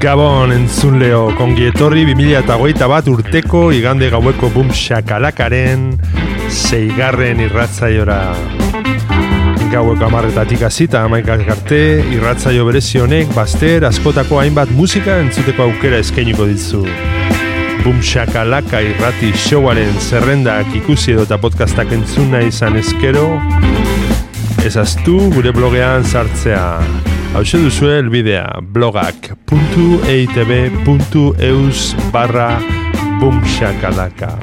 Gabon entzun leo, kongi etorri 2008 bat urteko igande gaueko bum shakalakaren zeigarren irratzaiora. Gaueko amarretatik azita amaikak arte irratzaio berezi honek bazter askotako hainbat musika entzuteko aukera eskainiko ditzu. Bum shakalaka irrati showaren zerrendak ikusi edo eta podcastak entzuna izan eskero ezaztu gure blogean sartzea Hau duzue elbidea blogak.eitb.eus barra bumshakalaka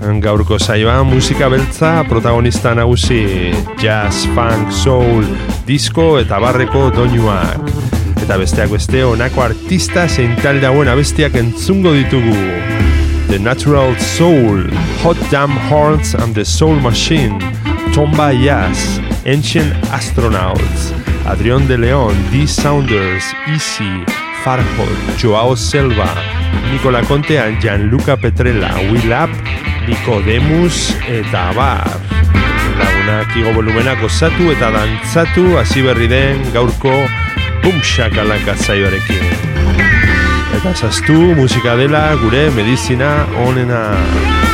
Gaurko saioa musika beltza protagonista nagusi jazz, funk, soul, disco eta barreko doinuak. Eta besteak beste honako artista zein talde hauen abestiak entzungo ditugu. The Natural Soul, Hot Damn Horns and the Soul Machine, Tomba Jazz, Ancient Astronauts, Adrián de León, D. Saunders, Easy, Farhot, Joao Selva, Nicola Conte Gianluca Petrella, Will Up, Nicodemus eta Abar. Lagunak igo volumena gozatu eta dantzatu hasi berri den gaurko bumxakalaka zaioarekin. Eta zaztu musika dela gure medizina onena.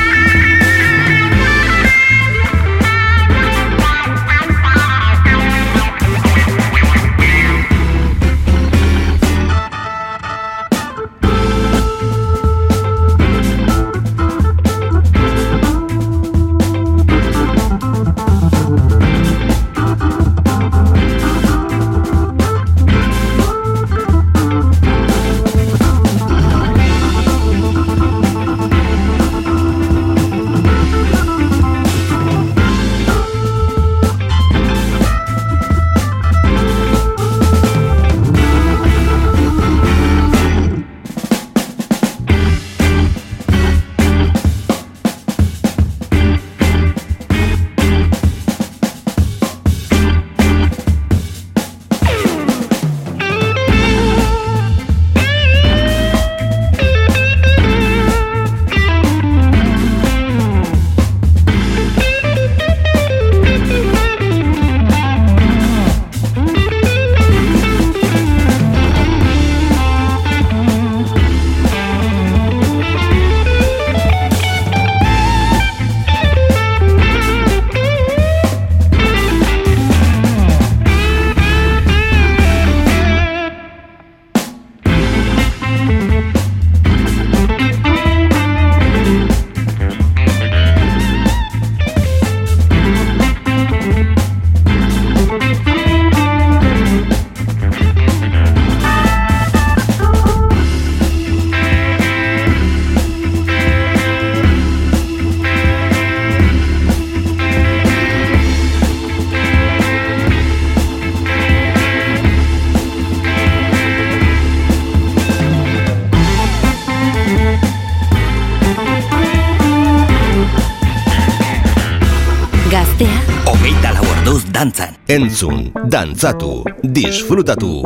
Dantzatu, disfrutatu.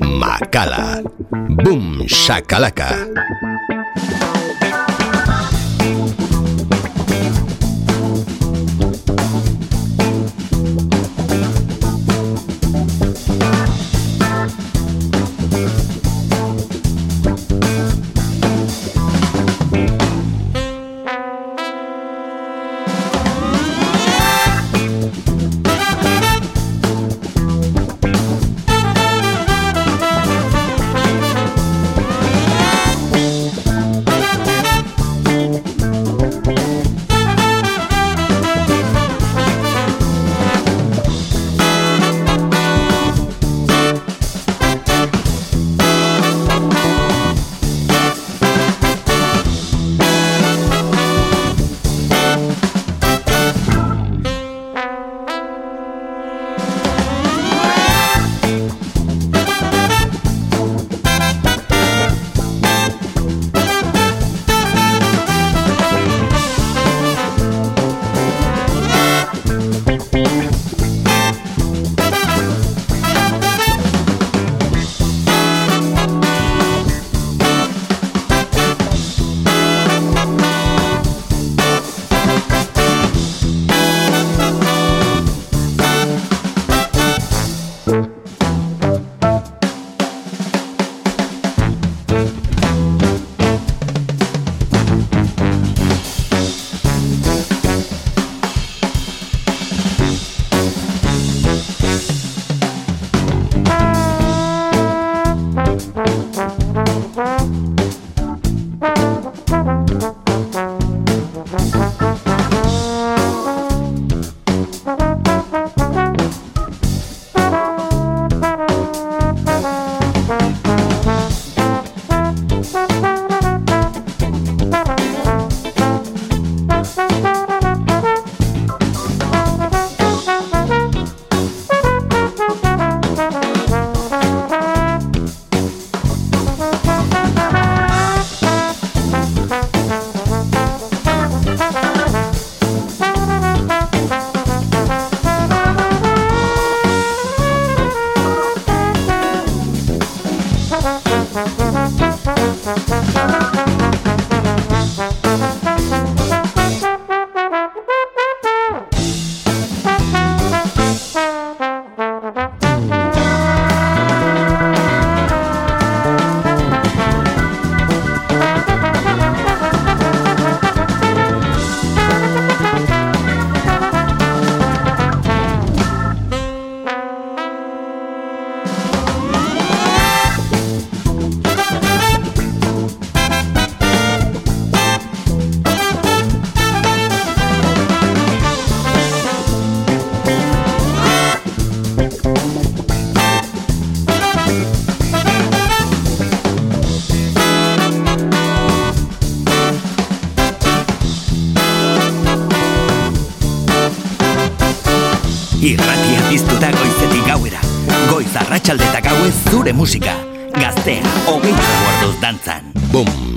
Makala. Boom, shakalaka. Zure musika, gaztea, hogeita guarduz dantzan. Bum,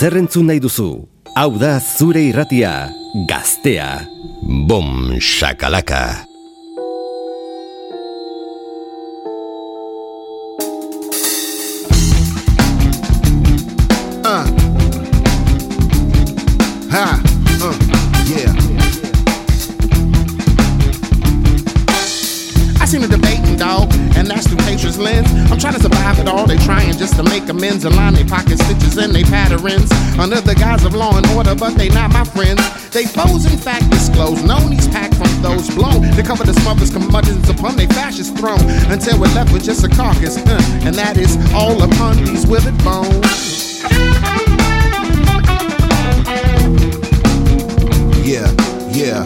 Zer entzun nahi duzu? Hau da zure irratia, gaztea. Bom, shakalaka. Order, but they not my friends. They foes in fact disclose. Nonies packed from those blown to cover the smothers curmudgeons upon their fascist throne until we're left with just a carcass, uh, and that is all upon these withered bones. Yeah, yeah.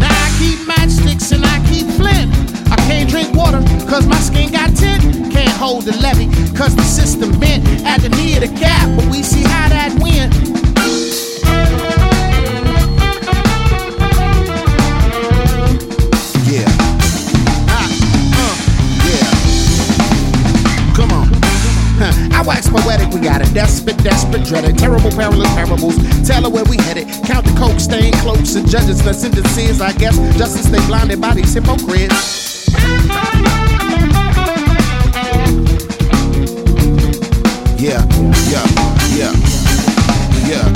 Now I keep matchsticks and I keep flint. I can't drink water cause my skin got tint. Can't hold the levy desperate, desperate, dreaded, terrible, perilous parables. Tell her where we headed. Count the coke stain cloaks and judges, the sentences, I guess. Justice they blinded by these hypocrites. Yeah, yeah, yeah, yeah.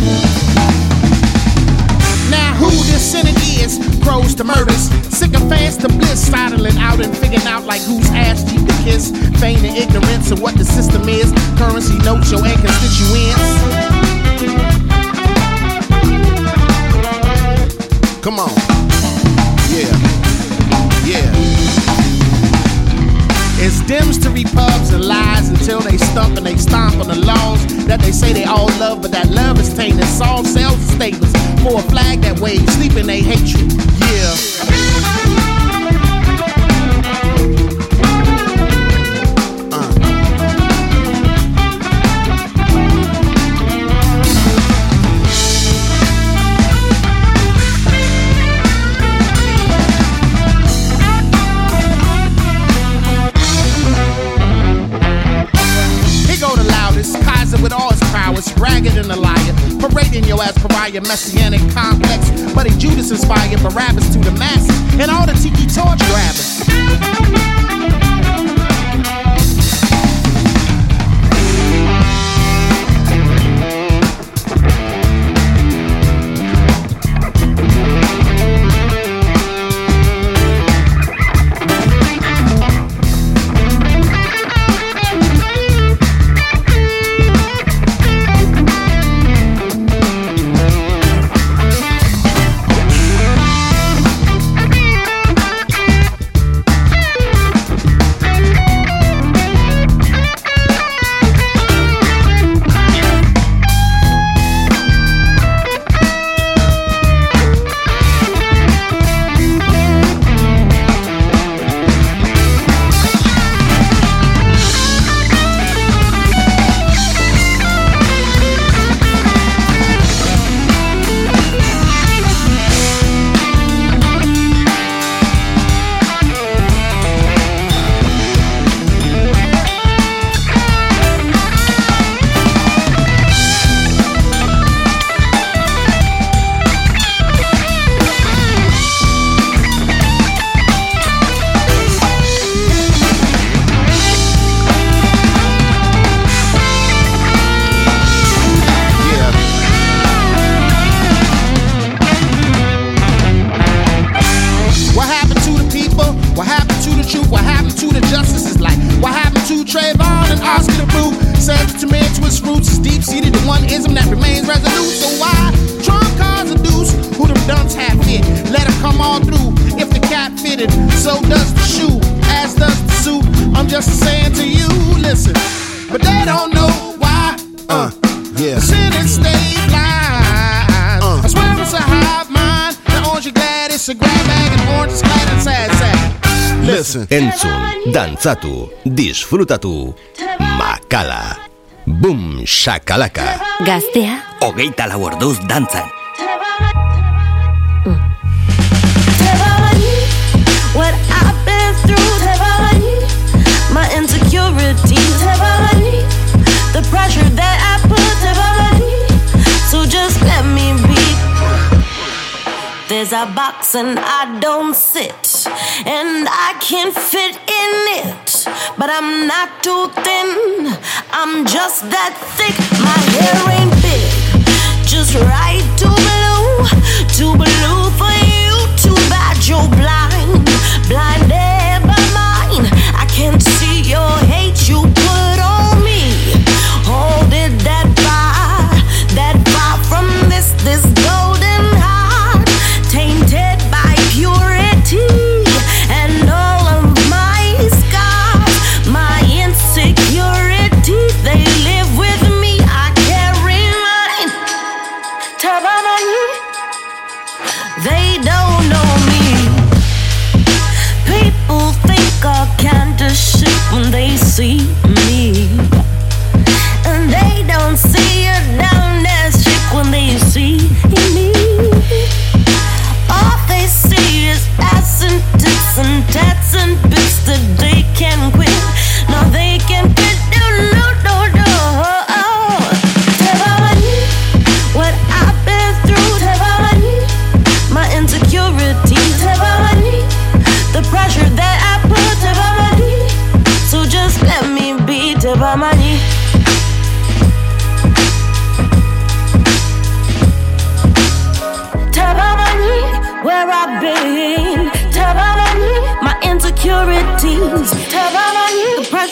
Now who this Senate is? Crows to murders, sycophants to bliss, sidling out and figuring out like whose ass cheek to kiss, feigning ignorance of what the system is. Currency notes your and constituents. Come on, yeah, yeah. It's dims to repubs and lies until they stump and they stomp on the laws that they say they all love, but that love is tainted. Saul sells the statements for a flag that waves, sleep in they hatred. Yeah. Ragged and a liar, parading your ass pariah, messianic complex, but he Judas inspired Barabbas to the masses, and all the tiki torch grabbers. gozatu, disfrutatu, makala, bum shakalaka. Gaztea, hogeita lau orduz dantzan. What I've been through, my insecurities, the pressure that I put, so just let me There's a box and I don't sit, and I can't fit in it. but I'm not too thin. I'm just that thick. My hair ain't big, just right.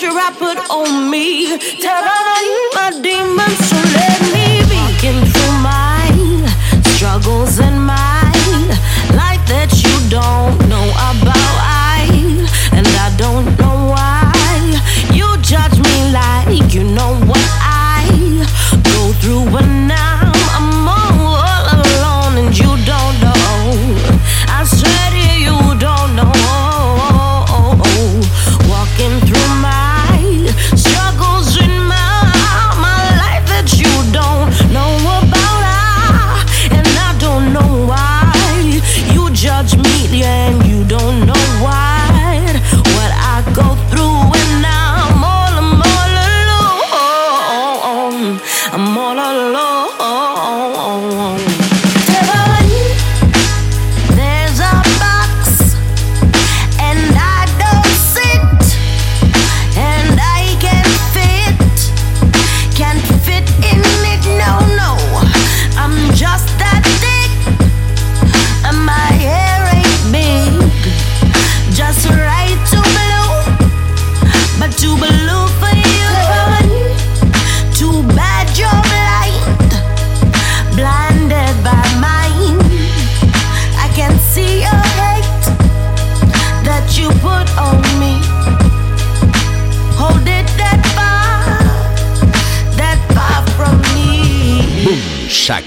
pressure I put on me, tearing my demons to let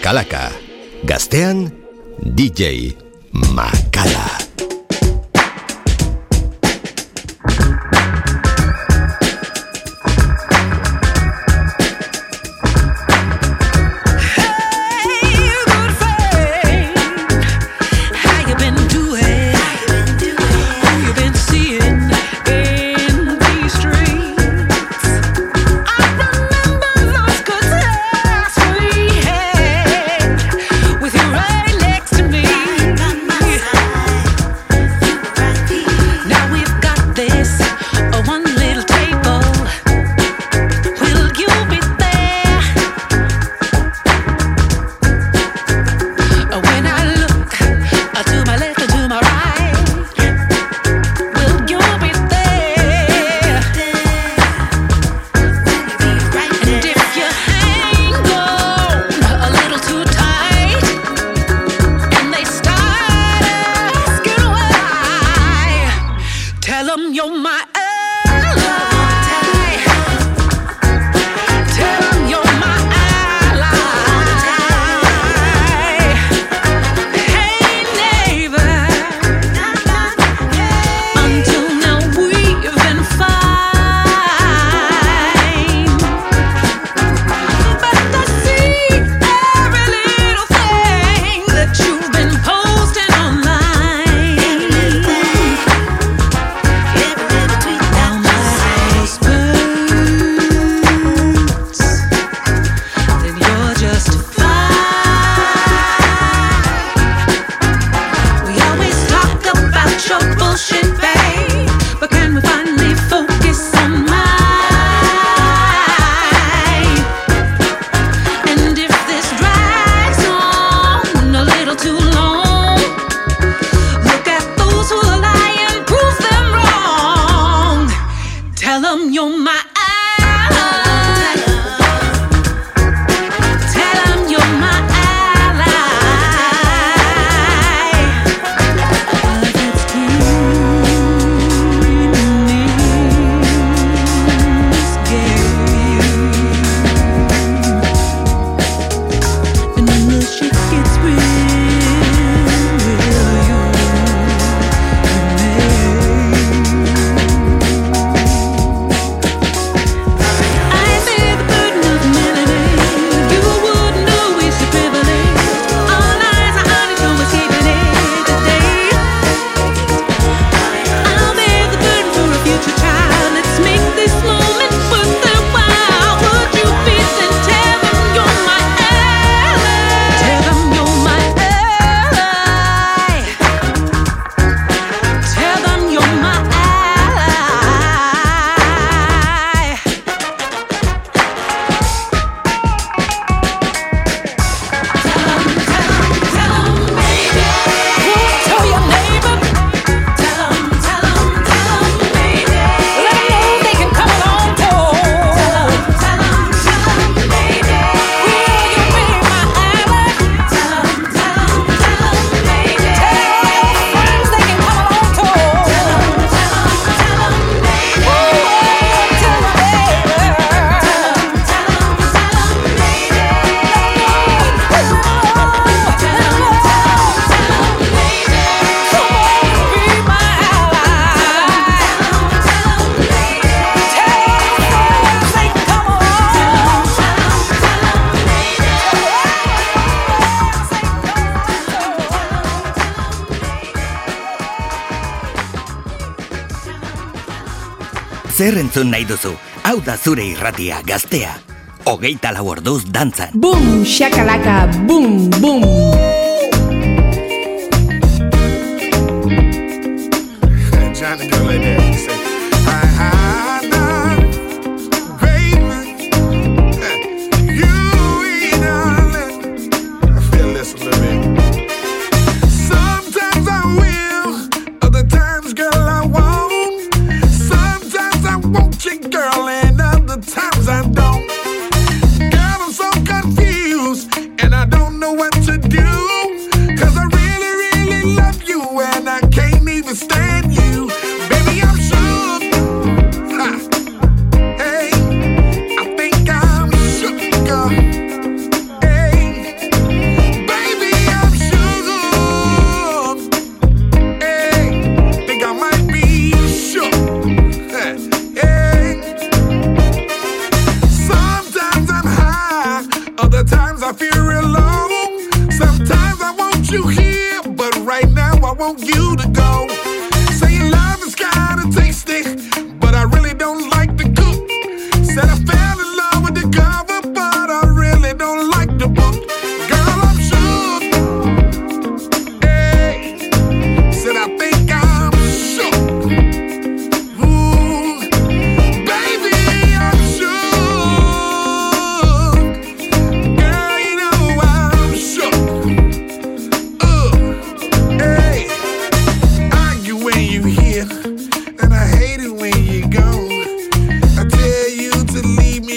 Kalaka. Gaztean, DJ. DJ. tell them you're my zer entzun nahi duzu. Hau da zure irratia, gaztea. Hogeita lau orduz dantzan. Bum, shakalaka, bum, bum.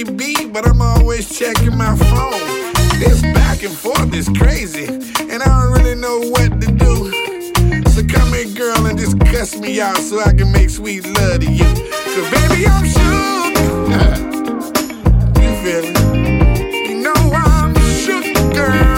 but I'm always checking my phone. This back and forth is crazy, and I don't really know what to do. So come here, girl, and just cuss me out so I can make sweet love to you. Cause baby, I'm shook. you feel? You know I'm shook, girl.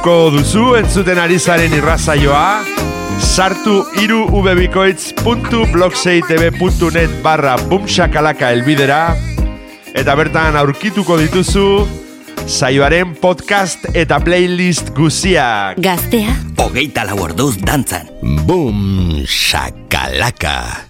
gustuko duzu entzuten ari zaren irrazaioa, sartu iru ubebikoitz.blogseitb.net barra bumxakalaka elbidera, eta bertan aurkituko dituzu saioaren podcast eta playlist guziak. Gaztea, hogeita lau orduz dantzan. Bum, shakalaka.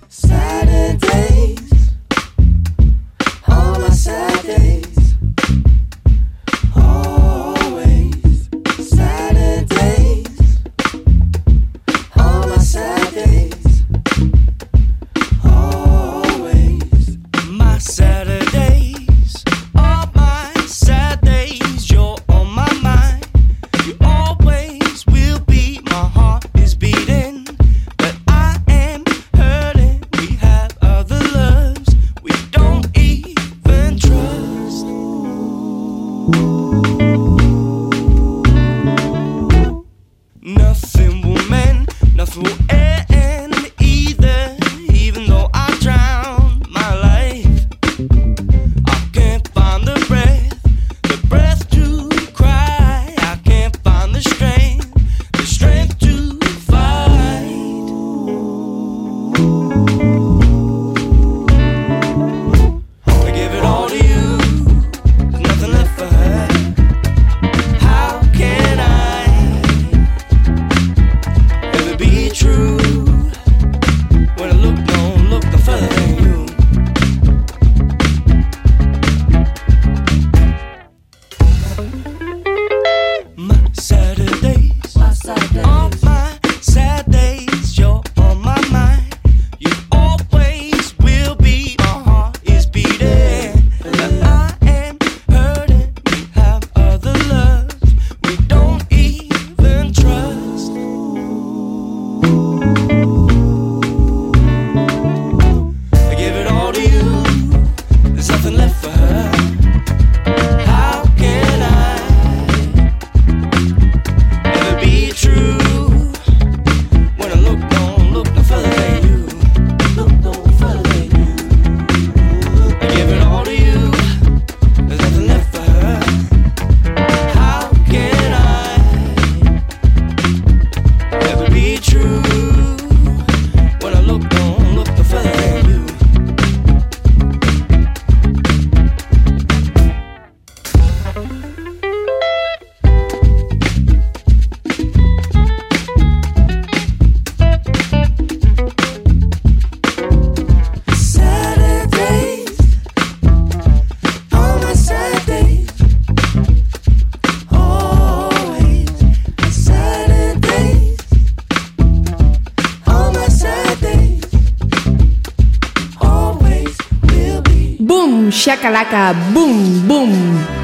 laka laka, bum bum.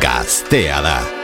Gaztea da.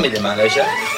me the manager.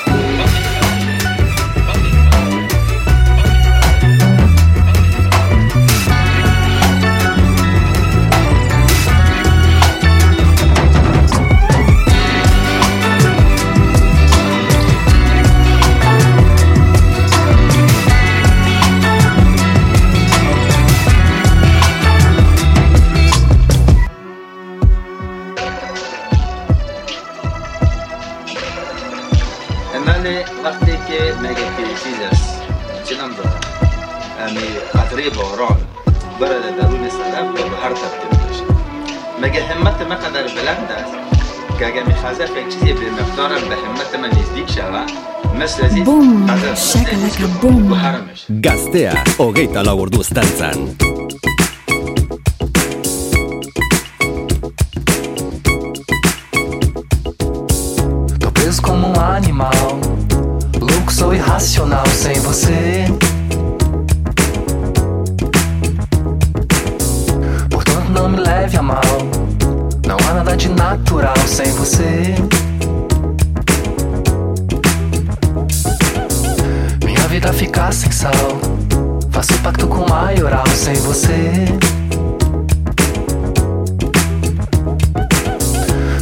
که مگه که چیز است چنم دارم؟ یعنی قطره باران. برد درون صدف و به هر تبدیل میشه مگه همت من قدر بلند است؟ که اگه میخوازه یک چیزی به مقدارم به همت من نزدیک شود که shakalaka, boom. بهرمش Gaztea, hogeita lau orduz dantzan. Irracional sem você. Portanto, não me leve a mal. Não há nada de natural sem você. Minha vida fica sem sal. Faço pacto com maioral sem você.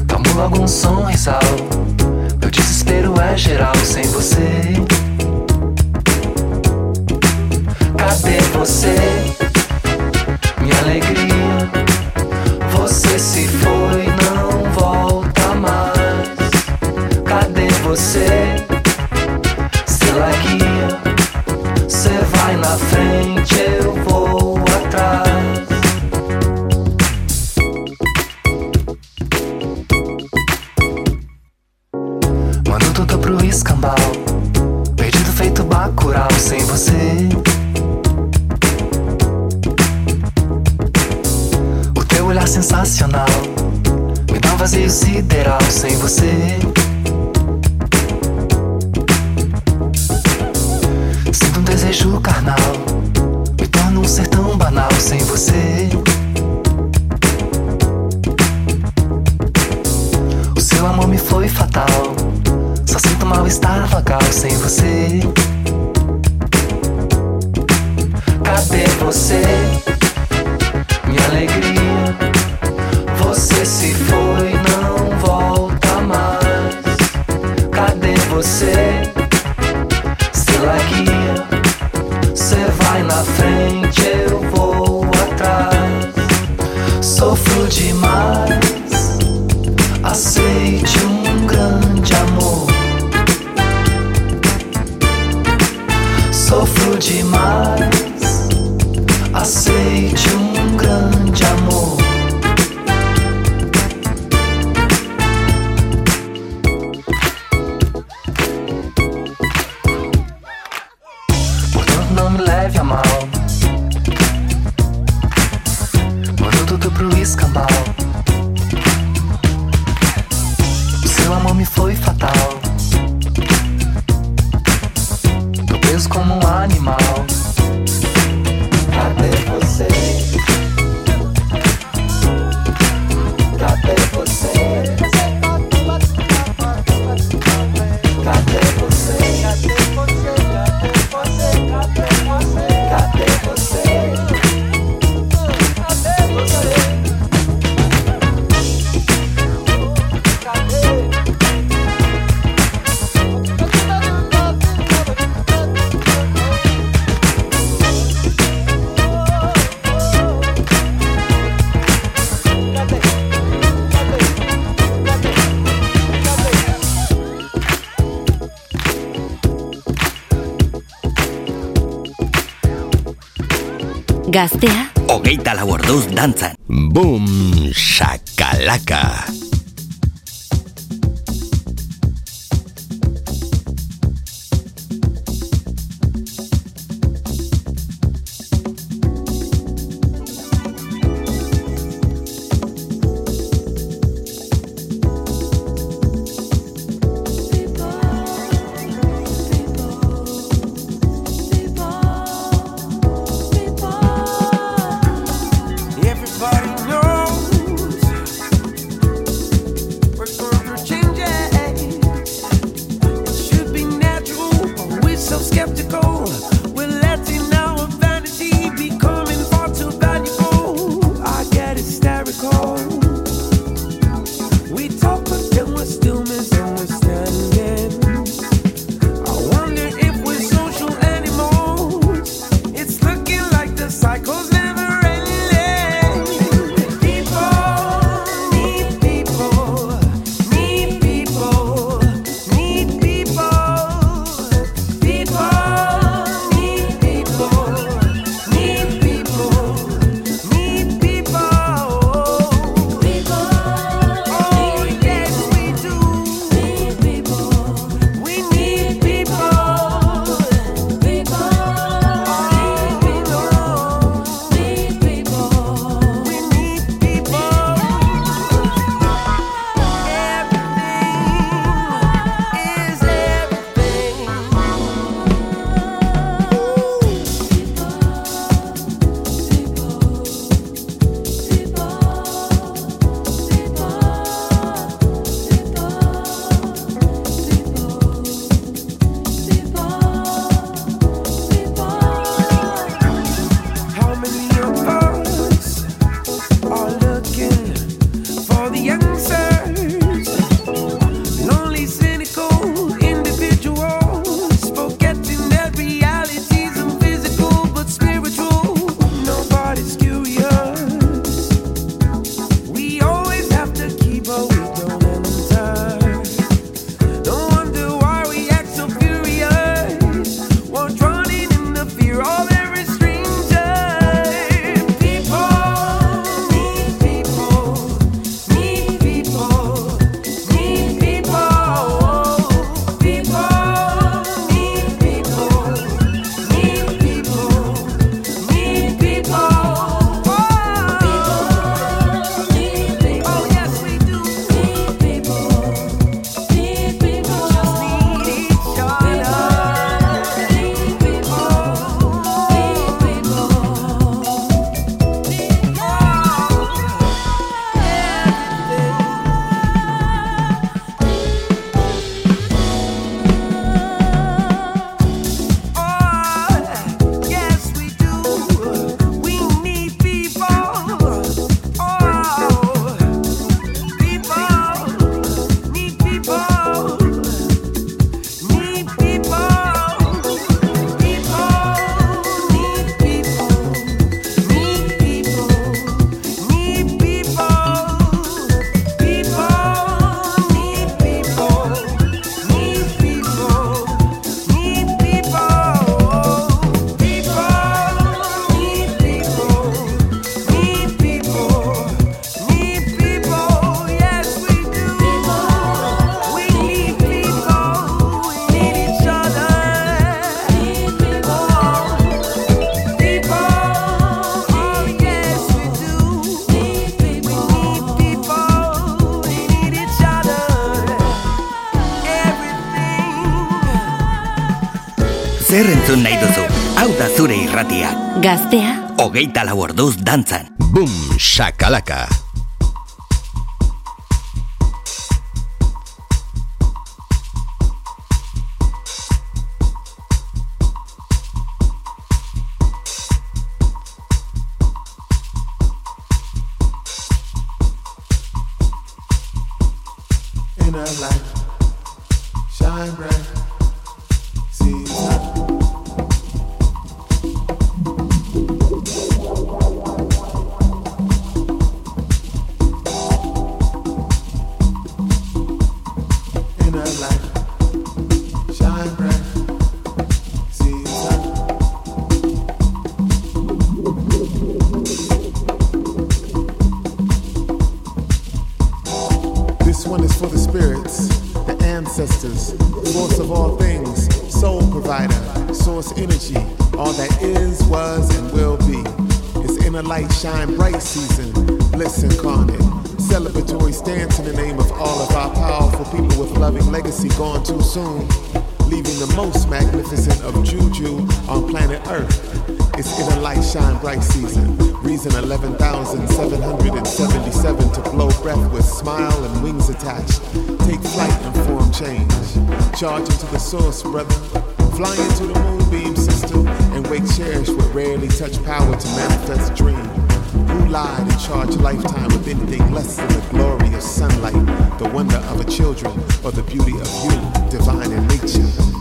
Tomo logo um sorrisal. É geral sem você. Cadê você? Minha alegria. Você se foi, você? Cadê você? Minha alegria. Gaztea, hogeita laborduz dantzan. Boom, shakalaka. Irratia. Gaztea, Hogeita lau orduz dantzan. Boom Shakalaka. Reason 11,777 to blow breath with smile and wings attached. Take flight and form change. Charge into the source, brother. Fly into the moonbeam system and wake cherish what rarely touch power to manifest dream. Who lied and charged lifetime with anything less than the glory of sunlight, the wonder of a children, or the beauty of you, divine in nature?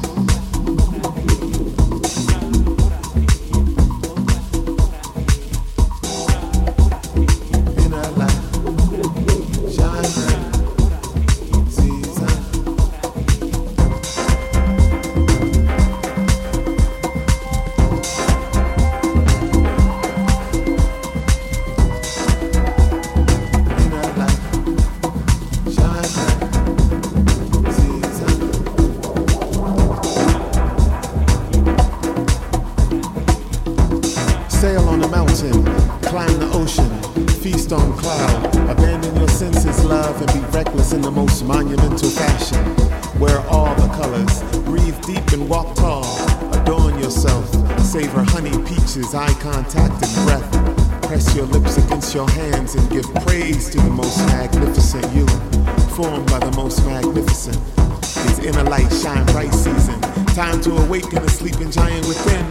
Shine bright season. Time to awaken the sleeping giant within,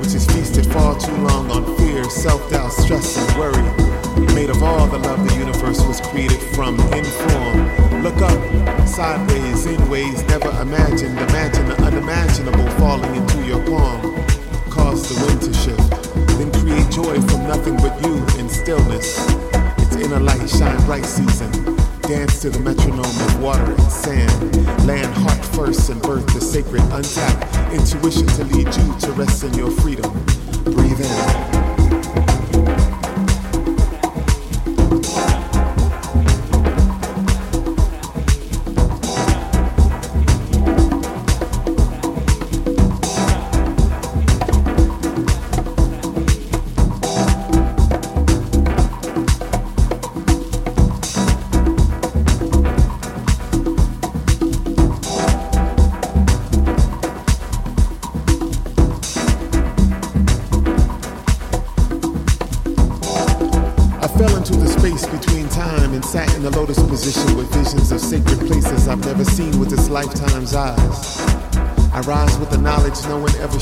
which has feasted far too long on fear, self doubt, stress, and worry. Made of all the love the universe was created from in form. Look up, sideways, in ways never imagined. Imagine the unimaginable falling into your palm. Cause the wind to shift. Then create joy from nothing but you in stillness. It's inner light, shine bright season. Dance to the metronome of water and sand. Land heart first and birth the sacred untapped. Intuition to lead you to rest in your freedom. Breathe in.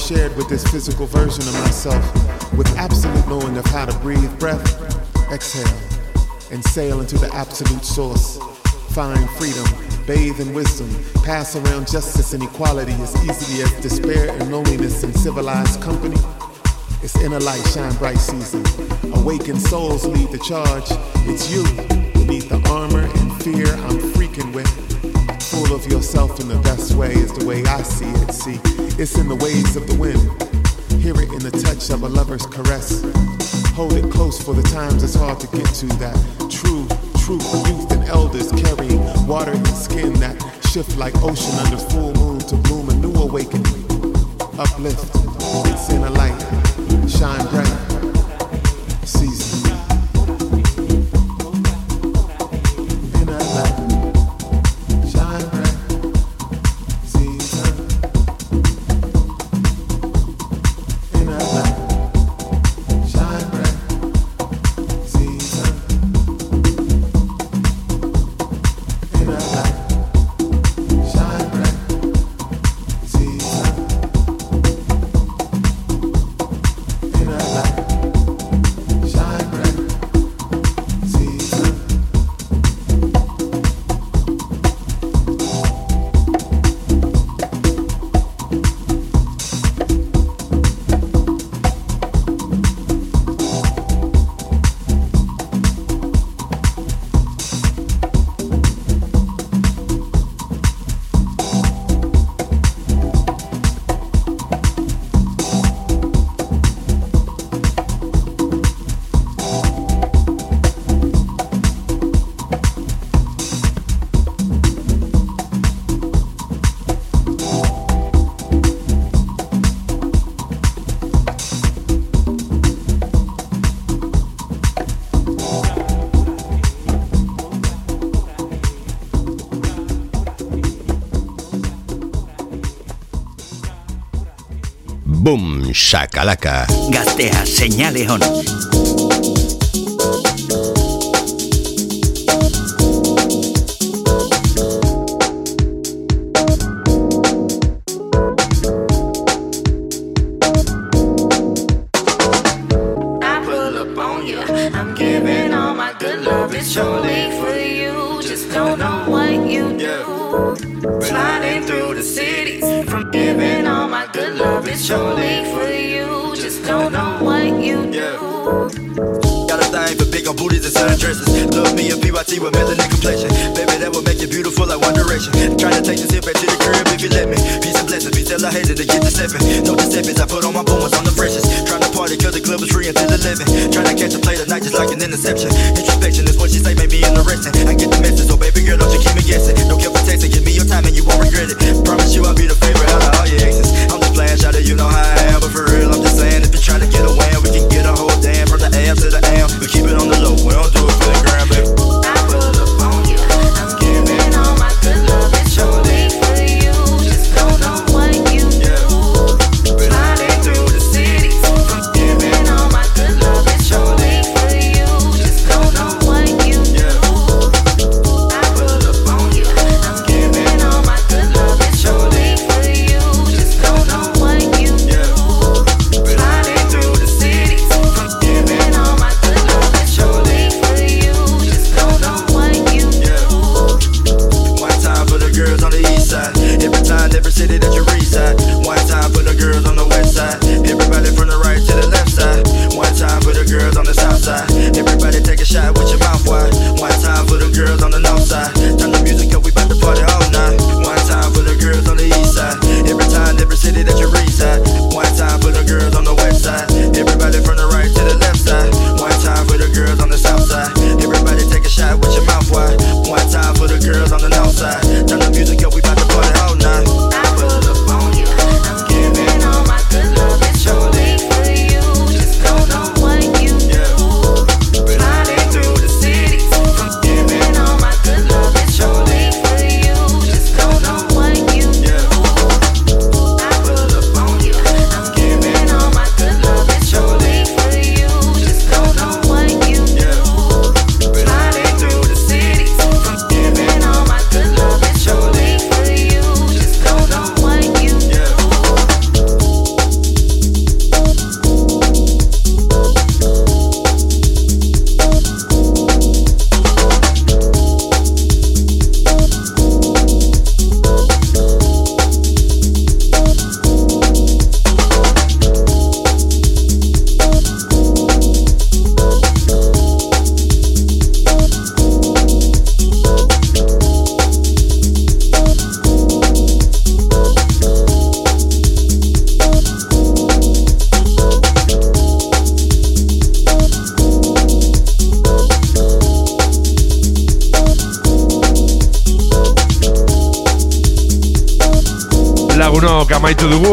Shared with this physical version of myself, with absolute knowing of how to breathe breath, exhale, and sail into the absolute source. Find freedom, bathe in wisdom, pass around justice and equality as easily as despair and loneliness in civilized company. It's inner light, shine bright season. Awakened souls lead the charge. It's you beneath the armor and fear I'm freaking with. Full of yourself in the best way is the way I see it. See, it's in the waves of the wind. Hear it in the touch of a lover's caress. Hold it close for the times it's hard to get to that true truth. Youth and elders carrying water and skin that shift like ocean under full moon to bloom a new awakening. Uplift, it's inner light, shine bright. Calaca. Gastea, señale on. To take this hip back to the crib if you let me. Peace and blessings, be tell I hated to get the stepping. No deceptions, I put on my boomers on the freshest. Trying to party cause the club is free until 11. Trying to catch a play tonight just like an interception. Introspection is what she say, made me interesting. I get the message, so baby girl, don't you keep me guessing. Don't care for texting, give me your time and you won't regret it. Promise you I'll be the favorite out of all your exes. I'm just playing, shout you know how I am. But for real, I'm just saying, if you're trying to get away, we can get a whole damn from the AM to the AM. We keep it on the low, we don't do it for the gram, baby.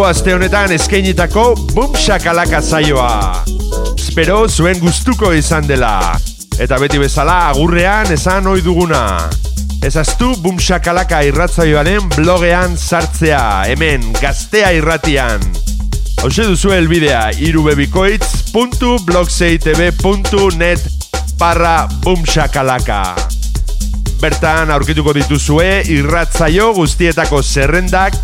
Aste honetan eskainitako Boom Shakalaka zaioa. Espero zuen gustuko izan dela. Eta beti bezala agurrean esan ohi duguna. Ezaztu Boom Shakalaka irratzaioaren blogean sartzea, hemen gaztea irratian. Hauze duzu helbidea irubebikoitz.blogseitb.net barra boomshakalaka. Bertan aurkituko dituzue irratzaio guztietako zerrendak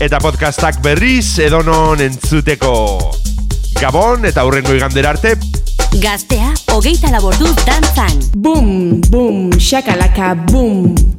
eta podcastak berriz edonon entzuteko. Gabon eta aurrengo igandera arte, Gaztea, hogeita laborduz dantzan. Boom, boom, shakalaka, boom.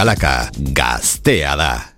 Calaca, gasteada.